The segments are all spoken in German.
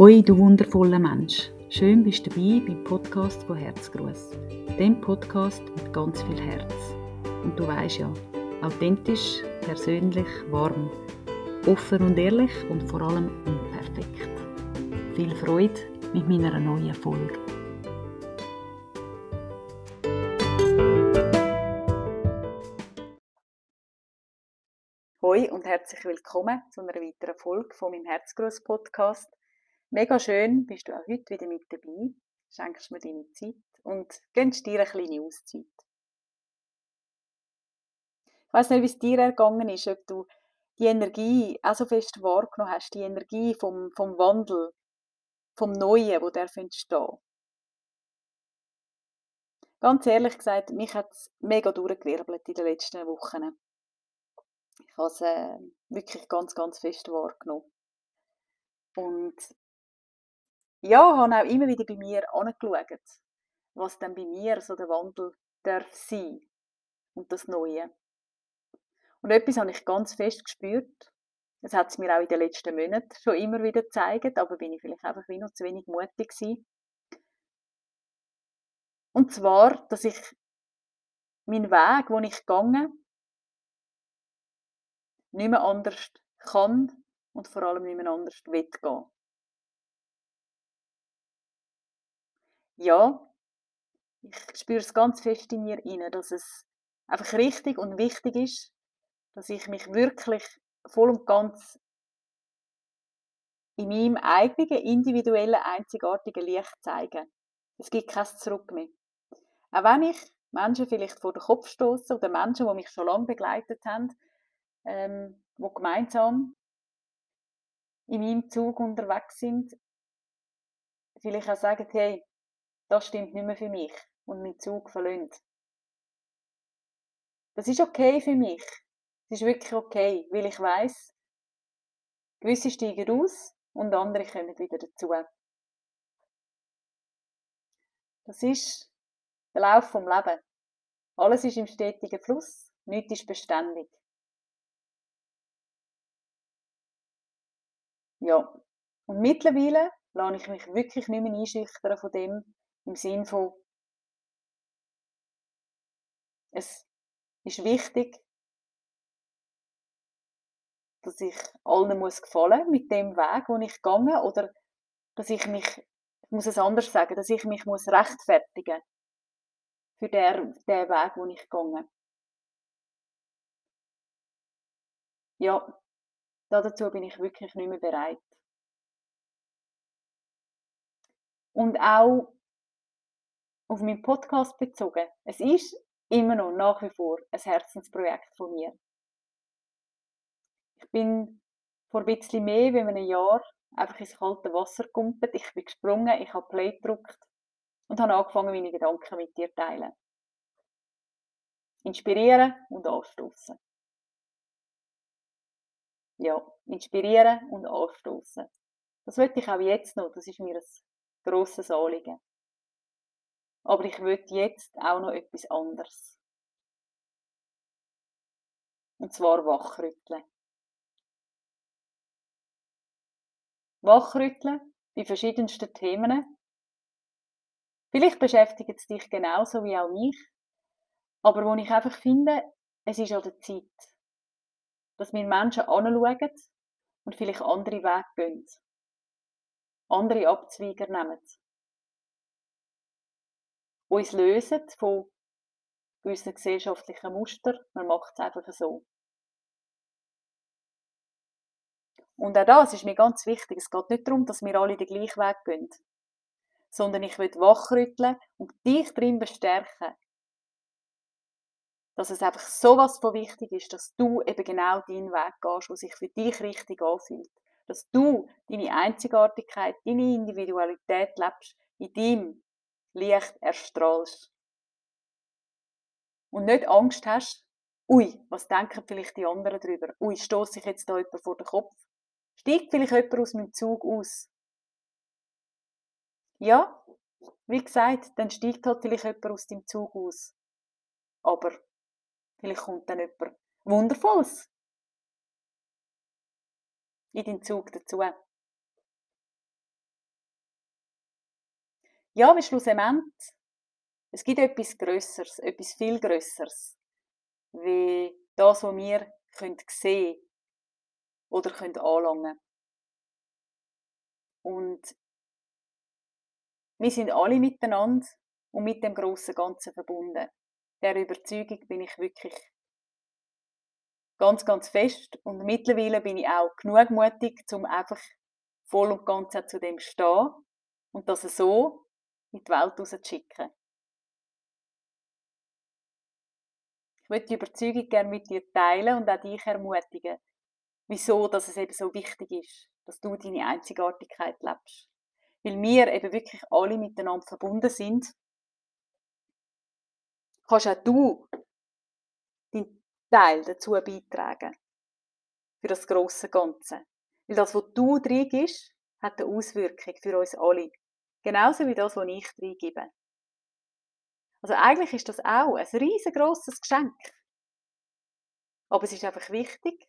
Hoi, du wundervoller Mensch. Schön bist du dabei beim Podcast von Herzgruß. Dem Podcast mit ganz viel Herz. Und du weißt ja, authentisch, persönlich, warm, offen und ehrlich und vor allem unperfekt. Viel Freude mit meiner neuen Folge. Hoi und herzlich willkommen zu einer weiteren Folge von meinem Herzgruß Podcast. Mega schön, bist du auch heute wieder mit dabei. Schenkst mir deine Zeit und gönnst dir eine kleine Auszeit. Ich weiß nicht, wie es dir ergangen ist, ob du die Energie auch so fest wahrgenommen hast, die Energie vom, vom Wandel, vom Neuen, wo der entstehen Ganz ehrlich gesagt, mich hat es mega durchgewirbelt in den letzten Wochen. Ich habe es äh, wirklich ganz, ganz fest wahrgenommen. Und ja, habe auch immer wieder bei mir angeschaut, was dann bei mir so der Wandel darf sein und das Neue. Und etwas habe ich ganz fest gespürt. Das hat es mir auch in den letzten Monaten schon immer wieder gezeigt, aber bin ich vielleicht einfach wie noch zu wenig mutig gewesen. Und zwar, dass ich meinen Weg, den ich gegangen nicht mehr anders kann und vor allem nicht mehr anders will gehen. Ja, ich spüre es ganz fest in mir rein, dass es einfach richtig und wichtig ist, dass ich mich wirklich voll und ganz in meinem eigenen, individuellen, einzigartigen Licht zeige. Es gibt kein Zurück mehr. Auch wenn ich Menschen vielleicht vor den Kopf stoße oder Menschen, die mich schon lange begleitet haben, ähm, die gemeinsam in meinem Zug unterwegs sind, vielleicht auch sagen, hey, das stimmt nicht mehr für mich und mein Zug verlöhnt. Das ist okay für mich. Das ist wirklich okay, weil ich weiß, gewisse steigen aus und andere kommen wieder dazu. Das ist der Lauf vom Leben. Alles ist im stetigen Fluss, nichts ist beständig. Ja, und mittlerweile lasse ich mich wirklich nicht mehr einschüchtern von dem, im Sinn von, es ist wichtig, dass ich allen muss gefallen mit dem Weg, wo ich gehe, oder dass ich mich, ich muss es anders sagen, dass ich mich muss rechtfertigen für den, den Weg, wo ich gehe. Ja, dazu bin ich wirklich nicht mehr bereit. Und auch auf meinen Podcast bezogen. Es ist immer noch nach wie vor ein Herzensprojekt von mir. Ich bin vor ein bisschen mehr als einem Jahr einfach ins kalte Wasser gekumpelt. Ich bin gesprungen, ich habe Play gedrückt und habe angefangen, meine Gedanken mit dir zu teilen. Inspirieren und anstoßen. Ja, inspirieren und anstoßen. Das wollte ich auch jetzt noch. Das ist mir ein grosses Anliegen. Aber ich will jetzt auch noch etwas anderes. Und zwar wachrütteln. Wachrütteln bei verschiedensten Themen. Vielleicht beschäftigt es dich genauso wie auch mich. Aber wo ich einfach finde, es ist an der Zeit, dass wir Menschen anschauen und vielleicht andere Wege gehen. Andere Abzweiger nehmen uns lösen von gewissen gesellschaftlichen Mustern. Man macht es einfach so. Und auch das ist mir ganz wichtig. Es geht nicht darum, dass wir alle den gleichen Weg gehen, sondern ich will wachrütteln und dich drin bestärken, dass es einfach so was von wichtig ist, dass du eben genau deinen Weg gehst, der sich für dich richtig anfühlt. Dass du deine Einzigartigkeit, deine Individualität lebst in deinem Licht erstrahlst. Und nicht Angst hast, ui, was denken vielleicht die anderen darüber? Ui, stoße ich jetzt da jemand vor den Kopf? Steigt vielleicht jemand aus meinem Zug aus? Ja, wie gesagt, dann steigt halt vielleicht jemand aus dem Zug aus. Aber vielleicht kommt dann jemand Wundervolles in den Zug dazu. Ja, wie schlussendlich, es gibt etwas Größeres, etwas viel Größeres, wie das, was wir können sehen oder können anlangen. Und wir sind alle miteinander und mit dem großen Ganzen verbunden. Der Überzeugung bin ich wirklich ganz, ganz fest. Und mittlerweile bin ich auch genug mutig, um einfach voll und ganz zu dem zu stehen und das so in die Welt rauszuschicken. Ich möchte die Überzeugung gerne mit dir teilen und auch dich ermutigen, wieso dass es eben so wichtig ist, dass du deine Einzigartigkeit lebst. Weil wir eben wirklich alle miteinander verbunden sind, kannst auch du deinen Teil dazu beitragen. Für das große Ganze. Weil das, was du reingibst, hat eine Auswirkung für uns alle. Genauso wie das, was ich reingebe. Also eigentlich ist das auch ein riesengroßes Geschenk. Aber es ist einfach wichtig,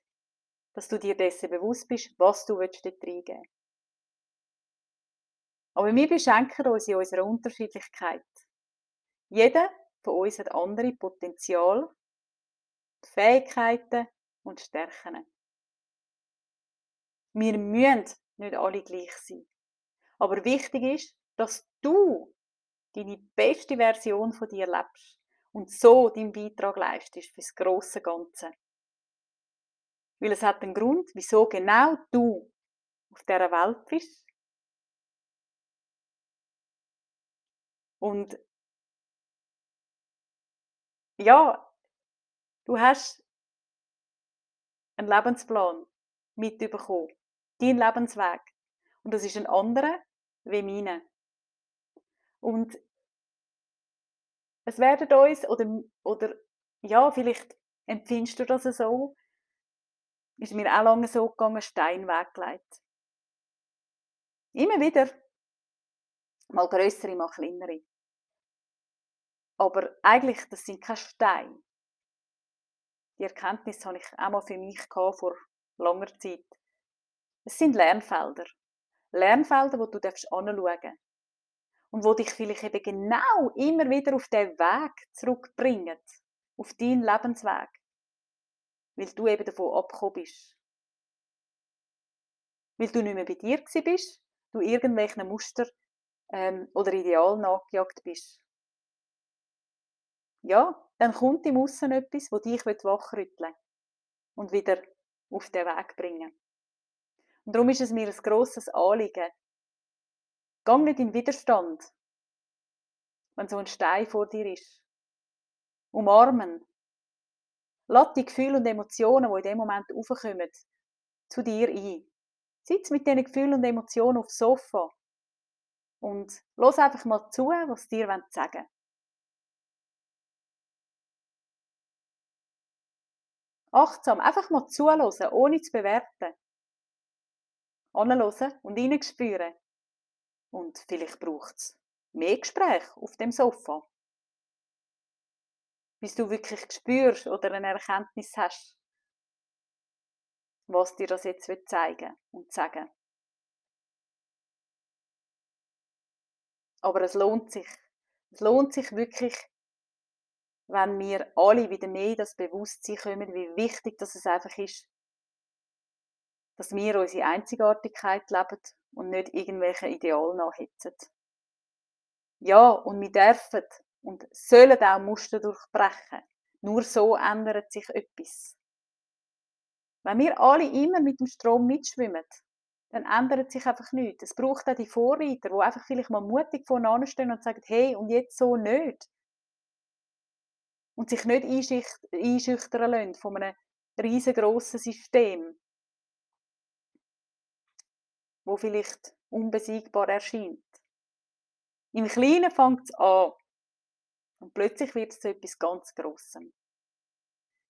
dass du dir dessen bewusst bist, was du dort reingeben willst. Aber wir beschenken uns in unserer Unterschiedlichkeit. Jeder von uns hat andere Potenzial, Fähigkeiten und Stärken. Wir müssen nicht alle gleich sein. Aber wichtig ist, dass du deine beste Version von dir lebst und so deinen Beitrag leistest fürs große Ganze. Weil es hat einen Grund, wieso genau du auf dieser Welt bist. Und ja, du hast einen Lebensplan mitbekommen, dein Lebensweg. Und das ist ein anderer wie meine. Und es werden uns, oder, oder ja, vielleicht empfindest du das so, ist mir auch lange so gegangen, Stein weggelegt. Immer wieder. Mal größere, mal kleinere. Aber eigentlich, das sind keine Steine. Die Erkenntnis habe ich auch mal für mich gehabt, vor langer Zeit. Es sind Lernfelder. Lernfelder, wo du anschauen darfst und wo dich vielleicht eben genau immer wieder auf den Weg zurückbringen, auf deinen Lebensweg, weil du eben davon abgekommen bist. Weil du nicht mehr bei dir bist, du irgendwelchen Muster ähm, oder Ideal nachgejagt bist. Ja, dann kommt im Aussen etwas, wo dich wachrütteln und wieder auf den Weg bringen. Und darum ist es mir ein grosses Anliegen, Gang nicht in Widerstand, wenn so ein Stein vor dir ist. Umarmen. Lass die Gefühle und Emotionen, die in dem Moment aufkommen, zu dir ein. Sitz mit diesen Gefühlen und Emotionen aufs Sofa und los einfach mal zu, was dir sagen wollen. Achtsam, einfach mal zuhören, ohne zu bewerten. Anhören und hineinspüren, und vielleicht braucht es mehr Gespräch auf dem Sofa. Bis du wirklich spürst oder eine Erkenntnis hast, was dir das jetzt zeigen und sagen. Aber es lohnt sich. Es lohnt sich wirklich, wenn wir alle wieder mehr das Bewusstsein kommen, wie wichtig das es einfach ist, dass wir unsere Einzigartigkeit leben und nicht irgendwelche Idealen nachhitzen. Ja, und wir dürfen und sollen auch Muster durchbrechen. Nur so ändert sich etwas. Wenn wir alle immer mit dem Strom mitschwimmen, dann ändert sich einfach nichts. Es braucht auch die Vorreiter, die einfach vielleicht mal mutig vorne stehen und sagen, hey, und jetzt so nicht. Und sich nicht einschüchtern lassen von einem riesengroßen System, wo vielleicht unbesiegbar erscheint. Im Kleinen fängt es an und plötzlich wird es zu etwas ganz Grossem.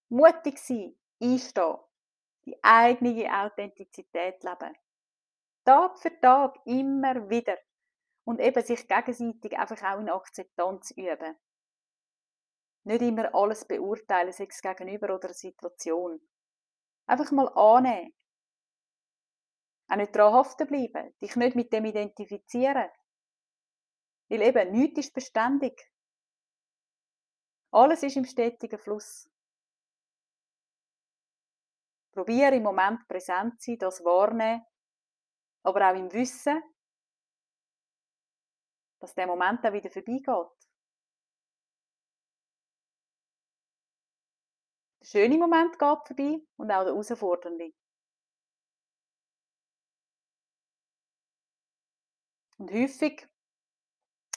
Mutig sein, einstehen, die eigene Authentizität leben. Tag für Tag immer wieder und eben sich gegenseitig einfach auch in Akzeptanz üben. Nicht immer alles beurteilen, sei es gegenüber oder eine Situation. Einfach mal annehmen, auch nicht daran haften bleiben, dich nicht mit dem identifizieren. Weil eben, nichts ist beständig. Alles ist im stetigen Fluss. Probiere im Moment präsent zu sein, das wahrnehmen, aber auch im Wissen, dass der Moment dann wieder vorbeigeht. Der schöne Moment geht vorbei und auch der herausfordernde. Und häufig,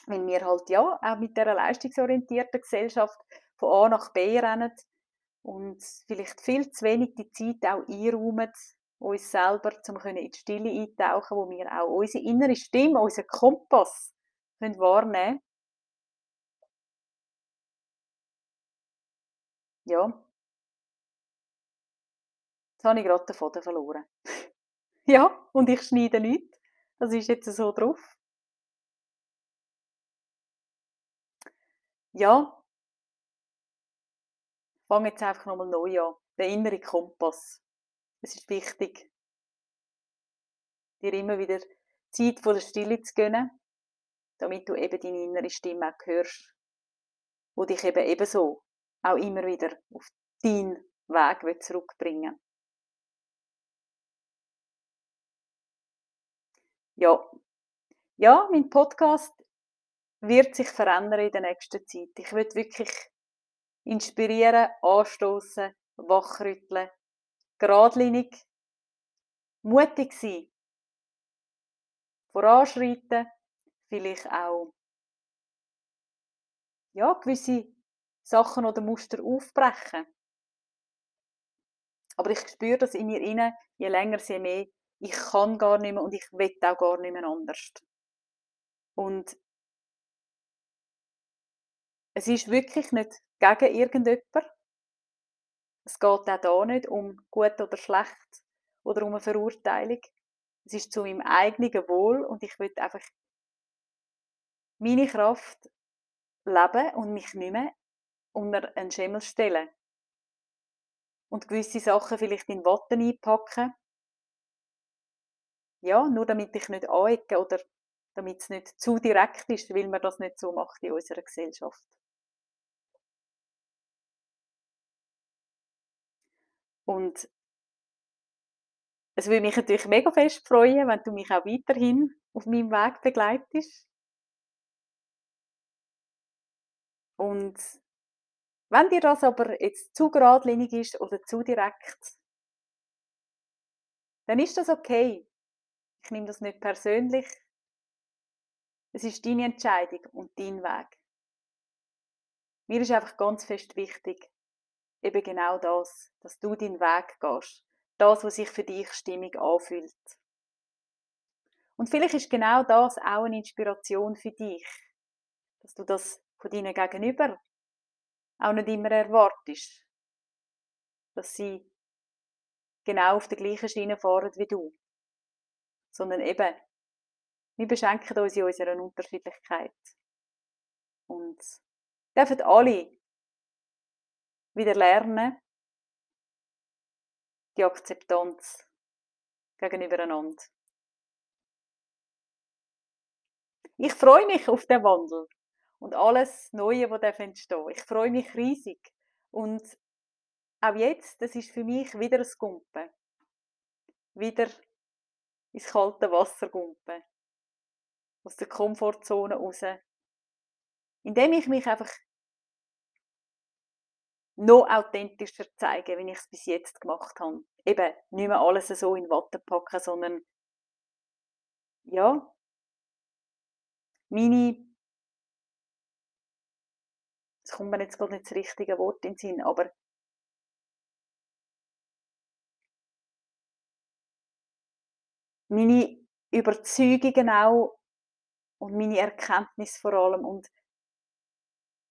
wenn wir halt ja auch mit dieser leistungsorientierten Gesellschaft von A nach B rennen und vielleicht viel zu wenig die Zeit auch einräumen, uns selber, um in die Stille eintauchen, wo wir auch unsere innere Stimme, unseren Kompass können wahrnehmen Ja. Jetzt habe ich gerade den Faden verloren. ja, und ich schneide nichts. Das ist jetzt so drauf. Ja. Ich fange jetzt einfach nochmal neu an. Der innere Kompass. Es ist wichtig, dir immer wieder Zeit von der Stille zu gönnen damit du eben deine innere Stimme auch hörst, wo dich eben ebenso auch immer wieder auf deinen Weg zurückbringen Ja, ja, mein Podcast wird sich verändern in der nächsten Zeit. Ich will wirklich inspirieren, anstoßen, wachrütteln, geradlinig, mutig sein, voranschreiten vielleicht auch ja, gewisse Sachen oder Muster aufbrechen. Aber ich spüre das in mir inne, je länger, je mehr, ich kann gar nicht mehr und ich will auch gar nicht mehr anders. Und es ist wirklich nicht gegen irgendjemand. Es geht auch da nicht um gut oder schlecht oder um eine Verurteilung. Es ist zu meinem eigenen Wohl und ich will einfach meine Kraft leben und mich nicht mehr unter einen Schemmel stellen. Und gewisse Sachen vielleicht in Watten einpacken. Ja, nur damit ich nicht anecke oder damit es nicht zu direkt ist, weil man das nicht so macht in unserer Gesellschaft. Und es würde mich natürlich mega fest freuen, wenn du mich auch weiterhin auf meinem Weg begleitest. Und wenn dir das aber jetzt zu geradlinig ist oder zu direkt, dann ist das okay. Ich nehme das nicht persönlich. Es ist deine Entscheidung und dein Weg. Mir ist einfach ganz fest wichtig, eben genau das, dass du deinen Weg gehst. Das, was sich für dich stimmig anfühlt. Und vielleicht ist genau das auch eine Inspiration für dich, dass du das von deinen Gegenüber auch nicht immer erwartest, dass sie genau auf der gleichen Schiene fahren wie du. Sondern eben, wir beschenken uns in unserer Unterschiedlichkeit. Und dürfen alle wieder lernen, die Akzeptanz gegenüber einander. Ich freue mich auf den Wandel und alles Neue, was entstehen Ich freue mich riesig. Und auch jetzt, das ist für mich wieder ein Gumpen. Wieder ins kalte Wasser gumpen. Aus der Komfortzone raus. Indem ich mich einfach noch authentischer zeige, wie ich es bis jetzt gemacht habe. Eben nicht mehr alles so in Watte packen, sondern ja, meine es kommt mir jetzt gerade nicht das richtige Wort in den Sinn, aber meine Überzeugungen auch und meine Erkenntnis vor allem und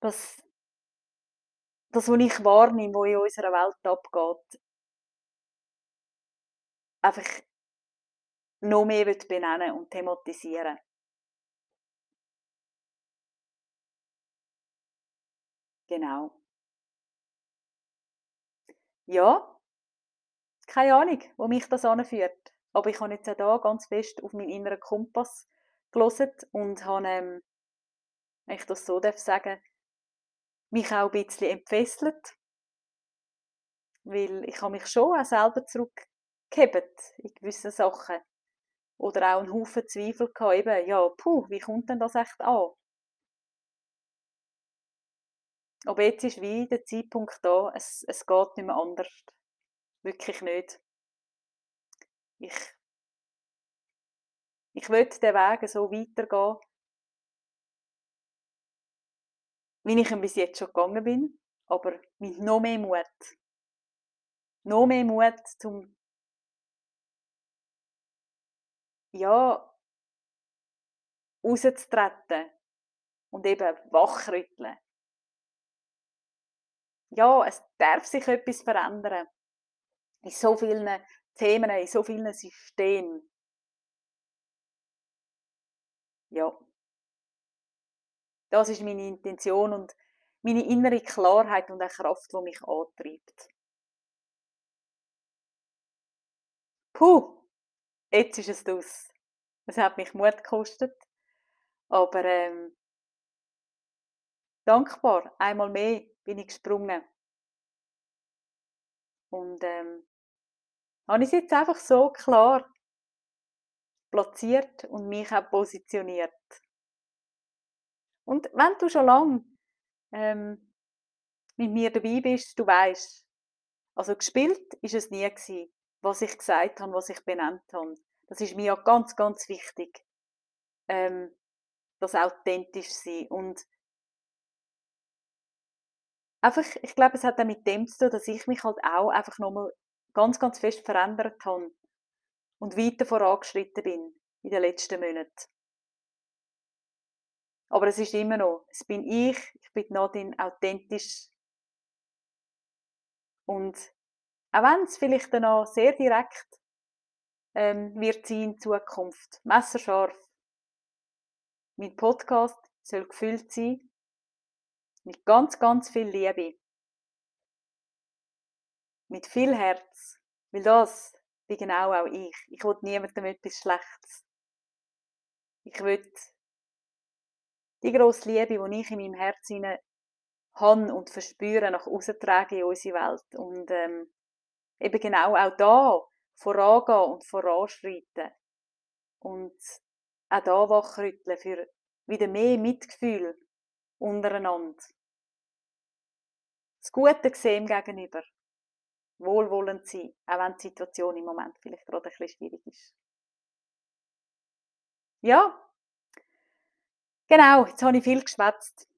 das, das was ich wahrnehme, was in unserer Welt abgeht, einfach noch mehr benennen und thematisieren. Genau. Ja, keine Ahnung, wo mich das anführt. Aber ich habe jetzt auch da ganz fest auf meinen inneren Kompass gelesen und habe ähm, wenn ich das so darf sagen, mich auch ein bisschen entfesselt. Weil ich habe mich schon auch selber zurückgehebt in gewissen Sachen. Oder auch einen Haufen Zweifel gehabt, eben, ja, puh, wie kommt denn das echt an? Aber jetzt ist wie der Zeitpunkt da, es, es geht nicht mehr anders. Wirklich nicht. Ich, ich will den Weg so weitergehen, wie ich ihn bis jetzt schon gegangen bin, aber mit noch mehr Mut. Noch mehr Mut, zum ja, rauszutreten und eben wachrütteln. Ja, es darf sich etwas verändern. In so vielen Themen, in so vielen Systemen. Ja. Das ist meine Intention und meine innere Klarheit und eine Kraft, die mich antreibt. Puh, jetzt ist es aus. Es hat mich Mut gekostet, aber ähm, dankbar, einmal mehr bin ich gesprungen. Und ähm, habe ich es jetzt einfach so klar platziert und mich auch positioniert. Und wenn du schon lange ähm, mit mir dabei bist, du weißt, also gespielt ist es nie gewesen, was ich gesagt habe, was ich benannt habe. Das ist mir ja ganz, ganz wichtig, ähm, das authentisch sein und einfach, ich glaube, es hat auch mit dem zu tun, dass ich mich halt auch einfach nochmal ganz, ganz fest verändert habe und weiter vorangeschritten bin in den letzten Monaten. Aber es ist immer noch, es bin ich, ich bin Nadine authentisch. Und auch wenn es vielleicht dann auch sehr direkt ähm, wird sein in Zukunft, messerscharf, mein Podcast soll gefüllt sein mit ganz, ganz viel Liebe. Mit viel Herz. Weil das bin genau auch ich. Ich will niemandem etwas Schlechtes. Ich will die grosse Liebe, die ich in meinem Herzen habe und verspüre, nach außen tragen in unsere Welt. Und ähm, eben genau auch da vorangehen und voranschreiten. Und auch da wachrütteln für wieder mehr Mitgefühl untereinander. Das Gute sehen gegenüber. Wohlwollend sein, auch wenn die Situation im Moment vielleicht gerade ein bisschen schwierig ist. Ja, Genau, jetzt habe ich viel geschwätzt.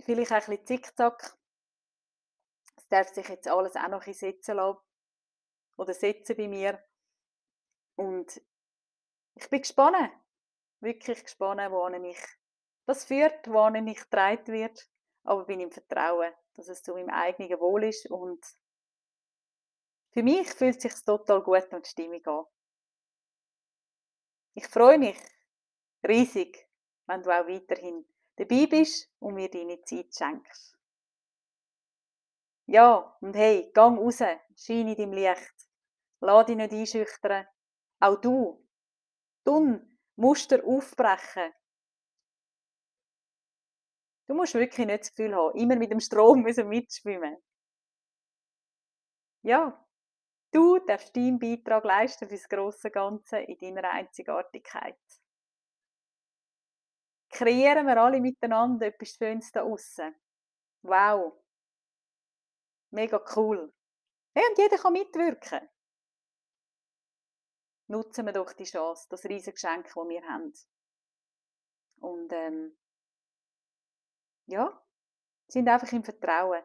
Vielleicht auch ein bisschen zickzack. Es darf sich jetzt alles auch noch ein setzen lassen. Oder setzen bei mir. Und ich bin gespannt. Wirklich gespannt, wo mich das führt, wo mich getragen wird. Aber bin im Vertrauen, dass es zu meinem eigenen Wohl ist. Und für mich fühlt es sich total gut und stimmig an. Ich freue mich riesig wenn du auch weiterhin dabei bist und mir deine Zeit schenkst. Ja, und hey, gang raus, scheine in deinem Licht. Lass dich nicht einschüchtern. Auch du. Tun Muster aufbrechen. Du musst wirklich nicht das Gefühl haben, immer mit dem Strom mitschwimmen. Ja, du darfst deinen Beitrag leisten für das grosse Ganze in deiner Einzigartigkeit kreieren wir alle miteinander etwas Schönes da außen. Wow. Mega cool. Hey, und jeder kann mitwirken. Nutzen wir doch die Chance, das riesige Geschenk, das wir haben. Und ähm, ja, sind einfach im Vertrauen,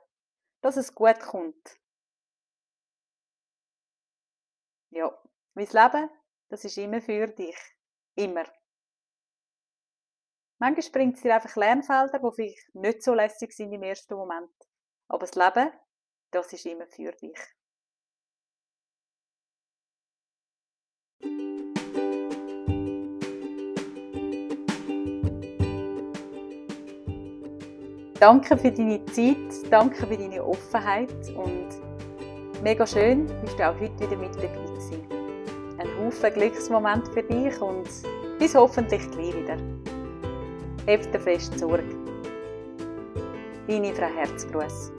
dass es gut kommt. Ja, das Leben, das ist immer für dich. Immer. Manchmal bringt es dir einfach Lernfelder, die vielleicht nicht so lässig sind im ersten Moment. Aber das Leben, das ist immer für dich. Danke für deine Zeit, danke für deine Offenheit und mega schön, bist du auch heute wieder mit dabei gewesen. Ein Haufen Glücksmoment für dich und bis hoffentlich gleich wieder. Hebt fest Sorge. Deine Frau Herzgruß.